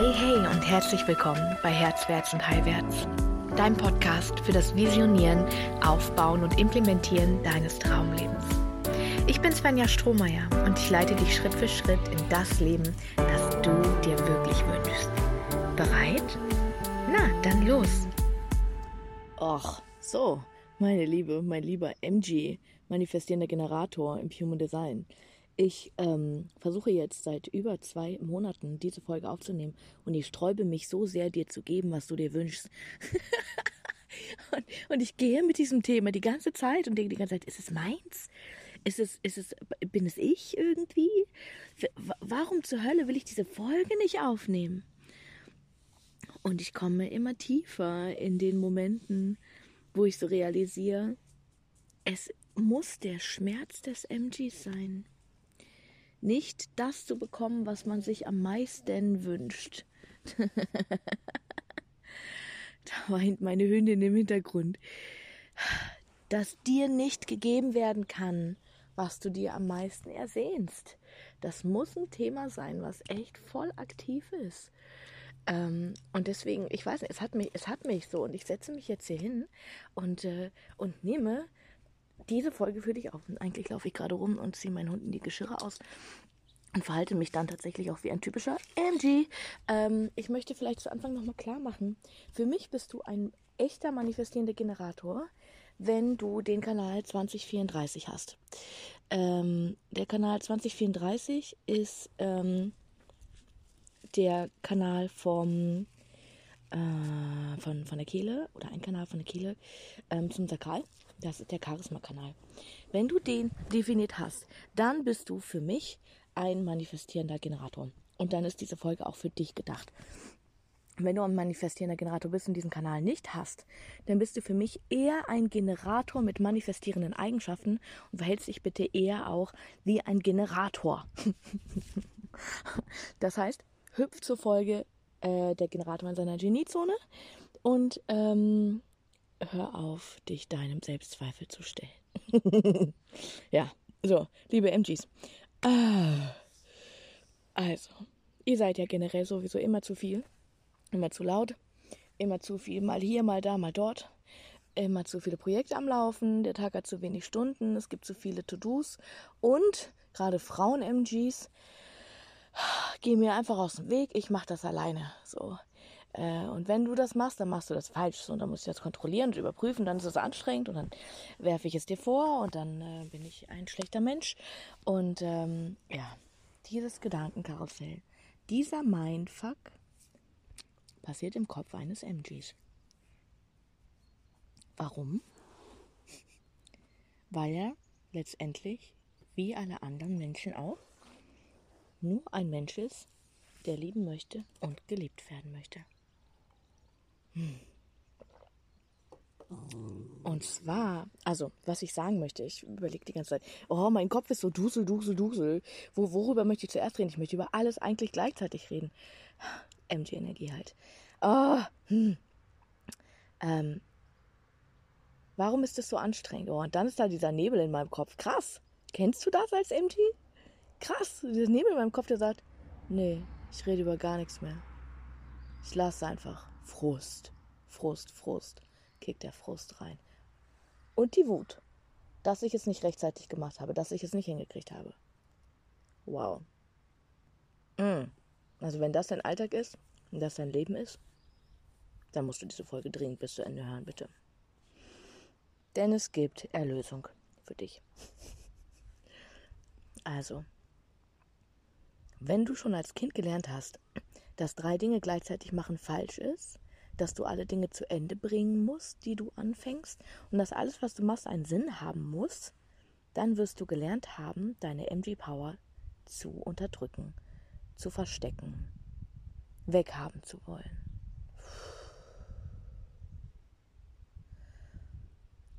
Hey, hey und herzlich willkommen bei Herzwärts und Heilwärts, dein Podcast für das Visionieren, Aufbauen und Implementieren deines Traumlebens. Ich bin Svenja Strohmeier und ich leite dich Schritt für Schritt in das Leben, das du dir wirklich wünschst. Bereit? Na, dann los. Ach, so, meine Liebe, mein lieber MG, manifestierender Generator im Human Design. Ich ähm, versuche jetzt seit über zwei Monaten diese Folge aufzunehmen und ich sträube mich so sehr, dir zu geben, was du dir wünschst. und, und, ich gehe mit diesem Thema die ganze Zeit und denke die ganze Zeit, ist es meins? Ist es, ist es, bin es ich irgendwie? Warum zur Hölle will ich diese Folge nicht aufnehmen? Und ich komme immer tiefer in den Momenten, wo ich so realisiere, es muss der Schmerz des MGs sein nicht das zu bekommen, was man sich am meisten wünscht. da weint meine Hündin im Hintergrund. Dass dir nicht gegeben werden kann, was du dir am meisten ersehnst. Das muss ein Thema sein, was echt voll aktiv ist. Ähm, und deswegen, ich weiß nicht, es hat mich, es hat mich so und ich setze mich jetzt hier hin und, äh, und nehme diese Folge für dich auf. Und eigentlich laufe ich gerade rum und ziehe meinen Hunden die Geschirre aus und verhalte mich dann tatsächlich auch wie ein typischer MG. Ähm, ich möchte vielleicht zu Anfang nochmal klar machen, für mich bist du ein echter manifestierender Generator, wenn du den Kanal 2034 hast. Ähm, der Kanal 2034 ist ähm, der Kanal vom äh, von, von der Kehle oder ein Kanal von der Kehle ähm, zum Sakral. Das ist der Charisma-Kanal. Wenn du den definiert hast, dann bist du für mich ein manifestierender Generator. Und dann ist diese Folge auch für dich gedacht. Wenn du ein manifestierender Generator bist und diesen Kanal nicht hast, dann bist du für mich eher ein Generator mit manifestierenden Eigenschaften und verhältst dich bitte eher auch wie ein Generator. das heißt, hüpf zur Folge äh, der Generator in seiner Geniezone und ähm, hör auf, dich deinem Selbstzweifel zu stellen. ja, so, liebe MGs. Ah, also, ihr seid ja generell sowieso immer zu viel, immer zu laut, immer zu viel, mal hier, mal da, mal dort, immer zu viele Projekte am Laufen, der Tag hat zu wenig Stunden, es gibt zu viele To-Dos und gerade Frauen-MGs gehen mir einfach aus dem Weg, ich mache das alleine. So. Äh, und wenn du das machst, dann machst du das falsch. Und dann musst du das kontrollieren und überprüfen, dann ist es anstrengend und dann werfe ich es dir vor und dann äh, bin ich ein schlechter Mensch. Und ähm, ja, dieses Gedankenkarussell, dieser Mindfuck passiert im Kopf eines MGs. Warum? Weil er letztendlich, wie alle anderen Menschen auch, nur ein Mensch ist, der lieben möchte und geliebt werden möchte. Und zwar, also, was ich sagen möchte, ich überlege die ganze Zeit, oh, mein Kopf ist so dusel, dusel, dusel. Wo, worüber möchte ich zuerst reden? Ich möchte über alles eigentlich gleichzeitig reden. MG-Energie halt. Oh, hm. ähm, warum ist das so anstrengend? Oh, und dann ist da dieser Nebel in meinem Kopf. Krass. Kennst du das als MG? Krass, dieser Nebel in meinem Kopf, der sagt, nee, ich rede über gar nichts mehr. Ich lasse einfach. Frust, Frust, Frust, kickt der Frust rein. Und die Wut, dass ich es nicht rechtzeitig gemacht habe, dass ich es nicht hingekriegt habe. Wow. Mm. Also wenn das dein Alltag ist und das dein Leben ist, dann musst du diese Folge dringend bis zu Ende hören, bitte. Denn es gibt Erlösung für dich. Also, wenn du schon als Kind gelernt hast, dass drei Dinge gleichzeitig machen falsch ist, dass du alle Dinge zu Ende bringen musst, die du anfängst und dass alles, was du machst, einen Sinn haben muss, dann wirst du gelernt haben, deine MG Power zu unterdrücken, zu verstecken, weghaben zu wollen.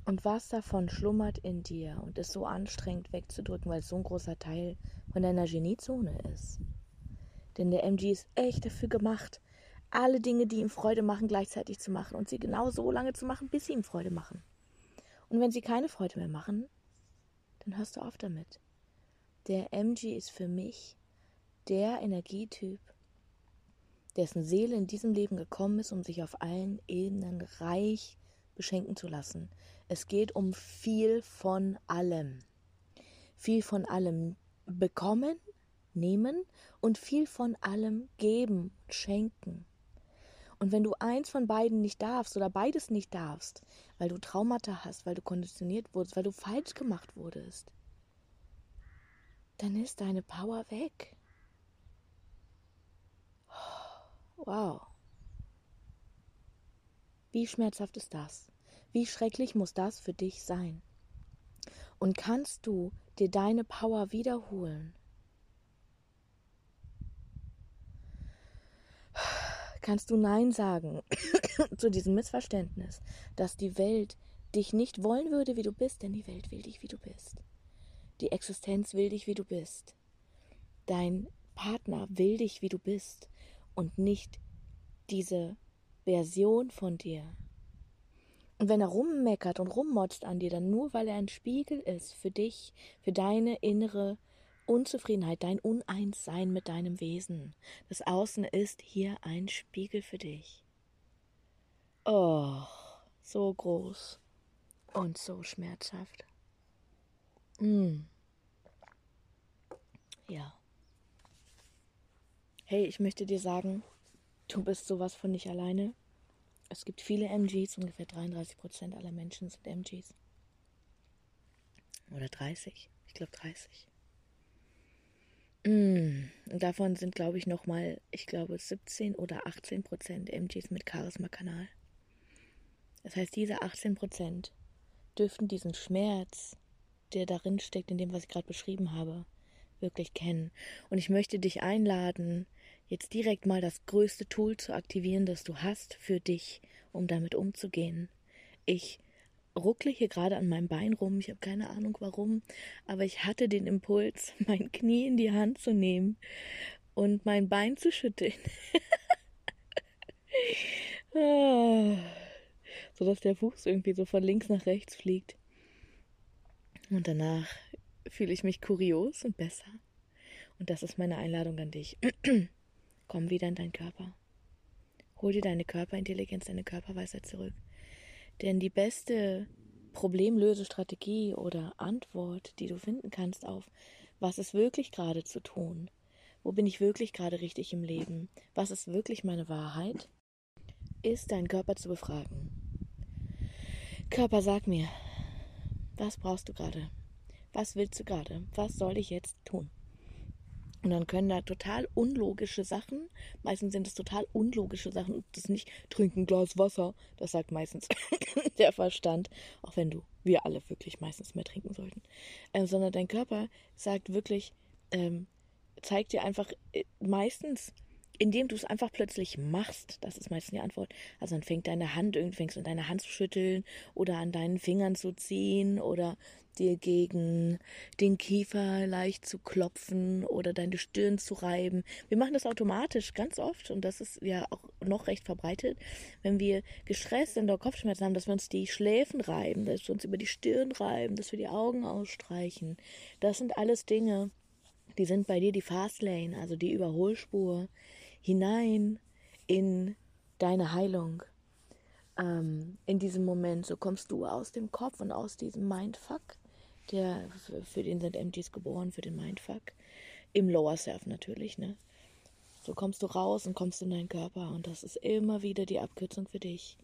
Und was davon schlummert in dir und ist so anstrengend wegzudrücken, weil es so ein großer Teil von deiner Geniezone ist. Denn der MG ist echt dafür gemacht, alle Dinge, die ihm Freude machen, gleichzeitig zu machen und sie genau so lange zu machen, bis sie ihm Freude machen. Und wenn sie keine Freude mehr machen, dann hörst du auf damit. Der MG ist für mich der Energietyp, dessen Seele in diesem Leben gekommen ist, um sich auf allen Ebenen reich beschenken zu lassen. Es geht um viel von allem. Viel von allem bekommen, nehmen und viel von allem geben, schenken. Und wenn du eins von beiden nicht darfst oder beides nicht darfst, weil du Traumata hast, weil du konditioniert wurdest, weil du falsch gemacht wurdest, dann ist deine Power weg. Wow. Wie schmerzhaft ist das? Wie schrecklich muss das für dich sein? Und kannst du dir deine Power wiederholen? Kannst du Nein sagen zu diesem Missverständnis, dass die Welt dich nicht wollen würde, wie du bist, denn die Welt will dich, wie du bist. Die Existenz will dich, wie du bist. Dein Partner will dich, wie du bist und nicht diese Version von dir. Und wenn er rummeckert und rummotzt an dir, dann nur, weil er ein Spiegel ist für dich, für deine innere Unzufriedenheit, dein Uneinssein mit deinem Wesen. Das Außen ist hier ein Spiegel für dich. Oh, so groß und so schmerzhaft. Mm. Ja. Hey, ich möchte dir sagen, du bist sowas von nicht alleine. Es gibt viele MGs, ungefähr 33 Prozent aller Menschen sind MGs. Oder 30, ich glaube 30. Davon sind, glaube ich, nochmal, ich glaube, 17 oder 18 Prozent MGs mit Charisma-Kanal. Das heißt, diese 18 Prozent dürften diesen Schmerz, der darin steckt, in dem, was ich gerade beschrieben habe, wirklich kennen. Und ich möchte dich einladen, jetzt direkt mal das größte Tool zu aktivieren, das du hast für dich, um damit umzugehen. Ich ruckle hier gerade an meinem Bein rum. Ich habe keine Ahnung warum, aber ich hatte den Impuls, mein Knie in die Hand zu nehmen und mein Bein zu schütteln. ah, so dass der Fuß irgendwie so von links nach rechts fliegt. Und danach fühle ich mich kurios und besser. Und das ist meine Einladung an dich. Komm wieder in deinen Körper. Hol dir deine Körperintelligenz, deine Körperweisheit zurück. Denn die beste Problemlösestrategie oder Antwort, die du finden kannst auf, was ist wirklich gerade zu tun, wo bin ich wirklich gerade richtig im Leben, was ist wirklich meine Wahrheit, ist deinen Körper zu befragen. Körper, sag mir, was brauchst du gerade? Was willst du gerade? Was soll ich jetzt tun? Und dann können da total unlogische Sachen, meistens sind es total unlogische Sachen, das nicht trinken Glas Wasser, das sagt meistens der Verstand, auch wenn du, wir alle wirklich meistens mehr trinken sollten, äh, sondern dein Körper sagt wirklich, ähm, zeigt dir einfach äh, meistens, indem du es einfach plötzlich machst, das ist meistens die Antwort. Also dann fängt deine Hand, irgendwie fängst an deine Hand zu schütteln oder an deinen Fingern zu ziehen oder dir gegen den Kiefer leicht zu klopfen oder deine Stirn zu reiben. Wir machen das automatisch ganz oft und das ist ja auch noch recht verbreitet, wenn wir gestresst sind oder Kopfschmerzen haben, dass wir uns die Schläfen reiben, dass wir uns über die Stirn reiben, dass wir die Augen ausstreichen. Das sind alles Dinge, die sind bei dir die Fastlane, also die Überholspur hinein in deine Heilung. Ähm, in diesem Moment, so kommst du aus dem Kopf und aus diesem Mindfuck der, für den sind MGs geboren, für den Mindfuck. Im Lower Self natürlich, ne? So kommst du raus und kommst in deinen Körper und das ist immer wieder die Abkürzung für dich,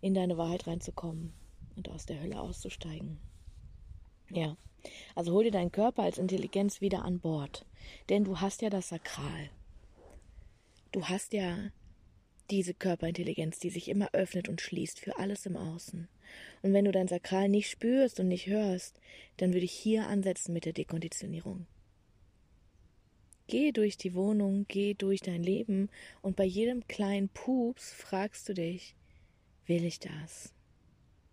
in deine Wahrheit reinzukommen und aus der Hölle auszusteigen. Ja, also hol dir deinen Körper als Intelligenz wieder an Bord, denn du hast ja das Sakral. Du hast ja diese Körperintelligenz, die sich immer öffnet und schließt für alles im Außen. Und wenn du dein Sakral nicht spürst und nicht hörst, dann würde ich hier ansetzen mit der Dekonditionierung. Geh durch die Wohnung, geh durch dein Leben und bei jedem kleinen Pups fragst du dich, will ich das?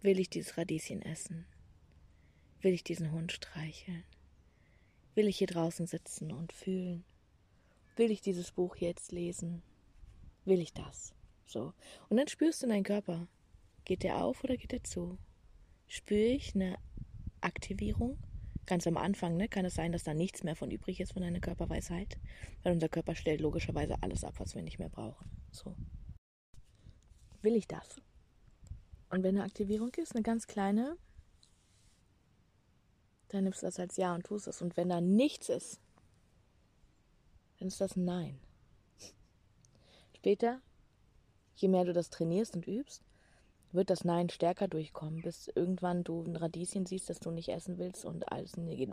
Will ich dieses Radieschen essen? Will ich diesen Hund streicheln? Will ich hier draußen sitzen und fühlen? Will ich dieses Buch jetzt lesen? Will ich das? So. Und dann spürst du in deinen Körper. Geht der auf oder geht der zu? Spüre ich eine Aktivierung? Ganz am Anfang ne, kann es sein, dass da nichts mehr von übrig ist von deiner Körperweisheit, weil unser Körper stellt logischerweise alles ab, was wir nicht mehr brauchen. So. Will ich das? Und wenn eine Aktivierung ist, eine ganz kleine, dann nimmst du das als Ja und tust es. Und wenn da nichts ist, dann ist das ein Nein. Später, je mehr du das trainierst und übst, wird das Nein stärker durchkommen, bis irgendwann du ein Radieschen siehst, das du nicht essen willst und alles in dir geht.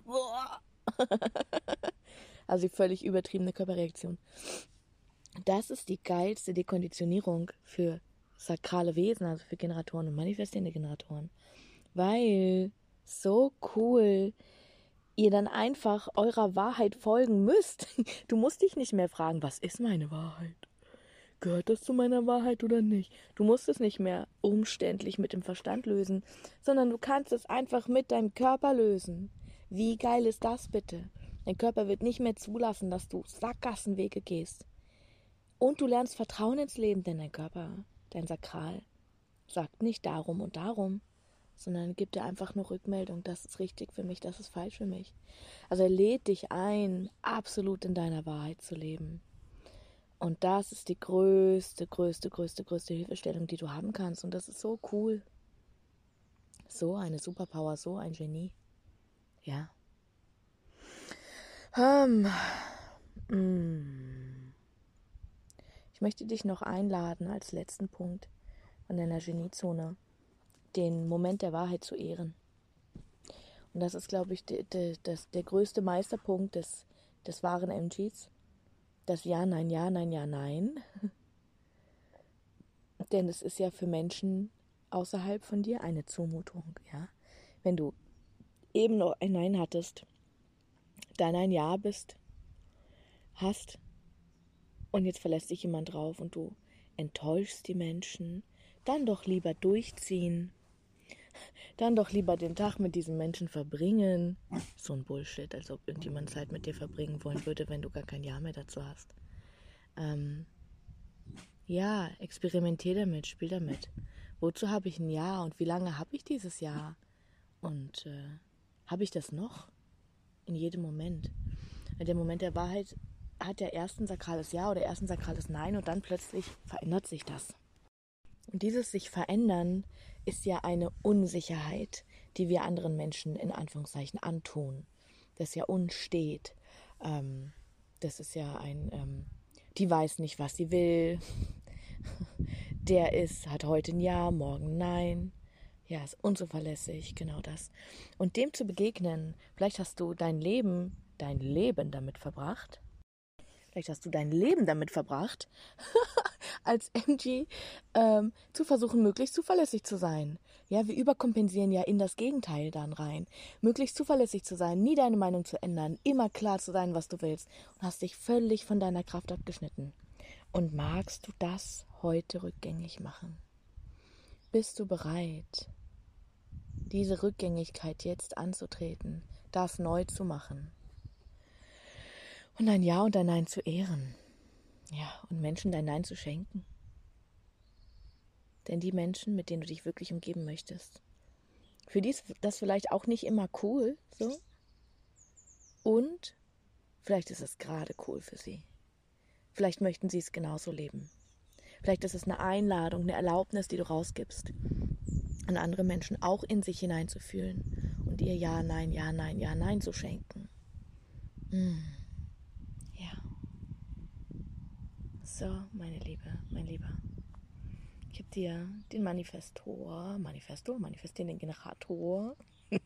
also die völlig übertriebene Körperreaktion. Das ist die geilste Dekonditionierung für sakrale Wesen, also für Generatoren und manifestierende Generatoren. Weil so cool ihr dann einfach eurer Wahrheit folgen müsst. Du musst dich nicht mehr fragen, was ist meine Wahrheit? Gehört das zu meiner Wahrheit oder nicht? Du musst es nicht mehr umständlich mit dem Verstand lösen, sondern du kannst es einfach mit deinem Körper lösen. Wie geil ist das bitte? Dein Körper wird nicht mehr zulassen, dass du Sackgassenwege gehst. Und du lernst Vertrauen ins Leben, denn dein Körper, dein Sakral, sagt nicht darum und darum, sondern gibt dir einfach nur Rückmeldung, das ist richtig für mich, das ist falsch für mich. Also er lädt dich ein, absolut in deiner Wahrheit zu leben. Und das ist die größte, größte, größte, größte Hilfestellung, die du haben kannst. Und das ist so cool. So eine Superpower, so ein Genie. Ja. Um, mm. Ich möchte dich noch einladen, als letzten Punkt von deiner Geniezone, den Moment der Wahrheit zu ehren. Und das ist, glaube ich, de, de, das, der größte Meisterpunkt des, des wahren MGs das Ja, Nein, Ja, Nein, Ja, Nein. Denn es ist ja für Menschen außerhalb von dir eine Zumutung, ja. Wenn du eben noch ein Nein hattest, dann ein Ja bist, hast und jetzt verlässt sich jemand drauf und du enttäuschst die Menschen, dann doch lieber durchziehen dann doch lieber den Tag mit diesem Menschen verbringen. So ein Bullshit, als ob irgendjemand Zeit mit dir verbringen wollen würde, wenn du gar kein Ja mehr dazu hast. Ähm, ja, experimentier damit, spiel damit. Wozu habe ich ein Ja und wie lange habe ich dieses Ja? Und äh, habe ich das noch? In jedem Moment. Der Moment der Wahrheit hat ja erst ein sakrales Ja oder erst ein sakrales Nein und dann plötzlich verändert sich das. Und dieses sich verändern ist ja eine Unsicherheit, die wir anderen Menschen in Anführungszeichen antun. Das ja uns steht. Ähm, das ist ja ein, ähm, die weiß nicht, was sie will. Der ist, hat heute ein Ja, morgen Nein. Ja, ist unzuverlässig, genau das. Und dem zu begegnen, vielleicht hast du dein Leben, dein Leben damit verbracht. Vielleicht hast du dein Leben damit verbracht, als MG ähm, zu versuchen, möglichst zuverlässig zu sein. Ja, wir überkompensieren ja in das Gegenteil dann rein. Möglichst zuverlässig zu sein, nie deine Meinung zu ändern, immer klar zu sein, was du willst und hast dich völlig von deiner Kraft abgeschnitten. Und magst du das heute rückgängig machen? Bist du bereit, diese Rückgängigkeit jetzt anzutreten, das neu zu machen und ein Ja und ein Nein zu ehren? Ja, und Menschen dein Nein zu schenken. Denn die Menschen, mit denen du dich wirklich umgeben möchtest, für die ist das vielleicht auch nicht immer cool, so. Und vielleicht ist es gerade cool für sie. Vielleicht möchten sie es genauso leben. Vielleicht ist es eine Einladung, eine Erlaubnis, die du rausgibst, an andere Menschen auch in sich hineinzufühlen und ihr Ja, Nein, Ja, Nein, Ja, Nein zu schenken. Mmh. So, meine Liebe, mein Lieber. Ich habe dir den Manifestor, Manifesto, manifestierenden Generator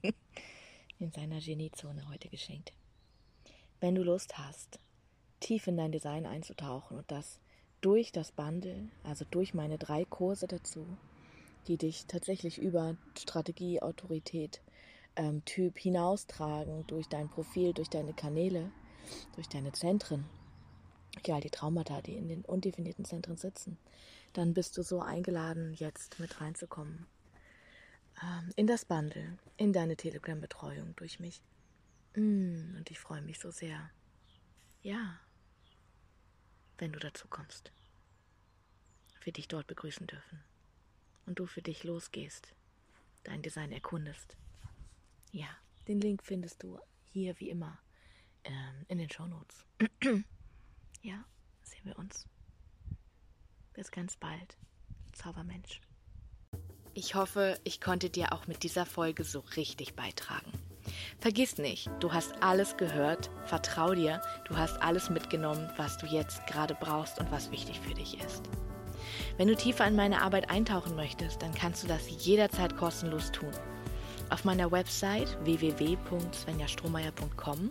in seiner Geniezone heute geschenkt. Wenn du Lust hast, tief in dein Design einzutauchen und das durch das Bundle, also durch meine drei Kurse dazu, die dich tatsächlich über Strategie, Autorität, ähm, Typ hinaustragen, durch dein Profil, durch deine Kanäle, durch deine Zentren ja, die Traumata, die in den undefinierten Zentren sitzen, dann bist du so eingeladen, jetzt mit reinzukommen. Ähm, in das Bundle, in deine Telegram-Betreuung durch mich. Mm, und ich freue mich so sehr. Ja, wenn du dazu kommst. Wir dich dort begrüßen dürfen. Und du für dich losgehst, dein Design erkundest. Ja, Den Link findest du hier wie immer ähm, in den Shownotes. ja, sehen wir uns. Bis ganz bald. Zaubermensch. Ich hoffe, ich konnte dir auch mit dieser Folge so richtig beitragen. Vergiss nicht, du hast alles gehört, vertrau dir, du hast alles mitgenommen, was du jetzt gerade brauchst und was wichtig für dich ist. Wenn du tiefer in meine Arbeit eintauchen möchtest, dann kannst du das jederzeit kostenlos tun. Auf meiner Website www.svenjastrohmeier.com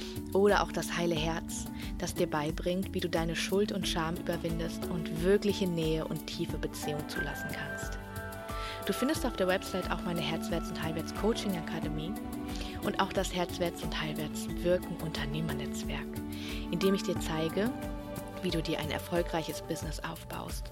Oder auch das heile Herz, das dir beibringt, wie du deine Schuld und Scham überwindest und wirkliche Nähe und tiefe Beziehung zulassen kannst. Du findest auf der Website auch meine Herzwärts- und Heilwärts Coaching Akademie und auch das Herzwärts und Heilwärts Wirken Unternehmernetzwerk, in dem ich dir zeige, wie du dir ein erfolgreiches Business aufbaust.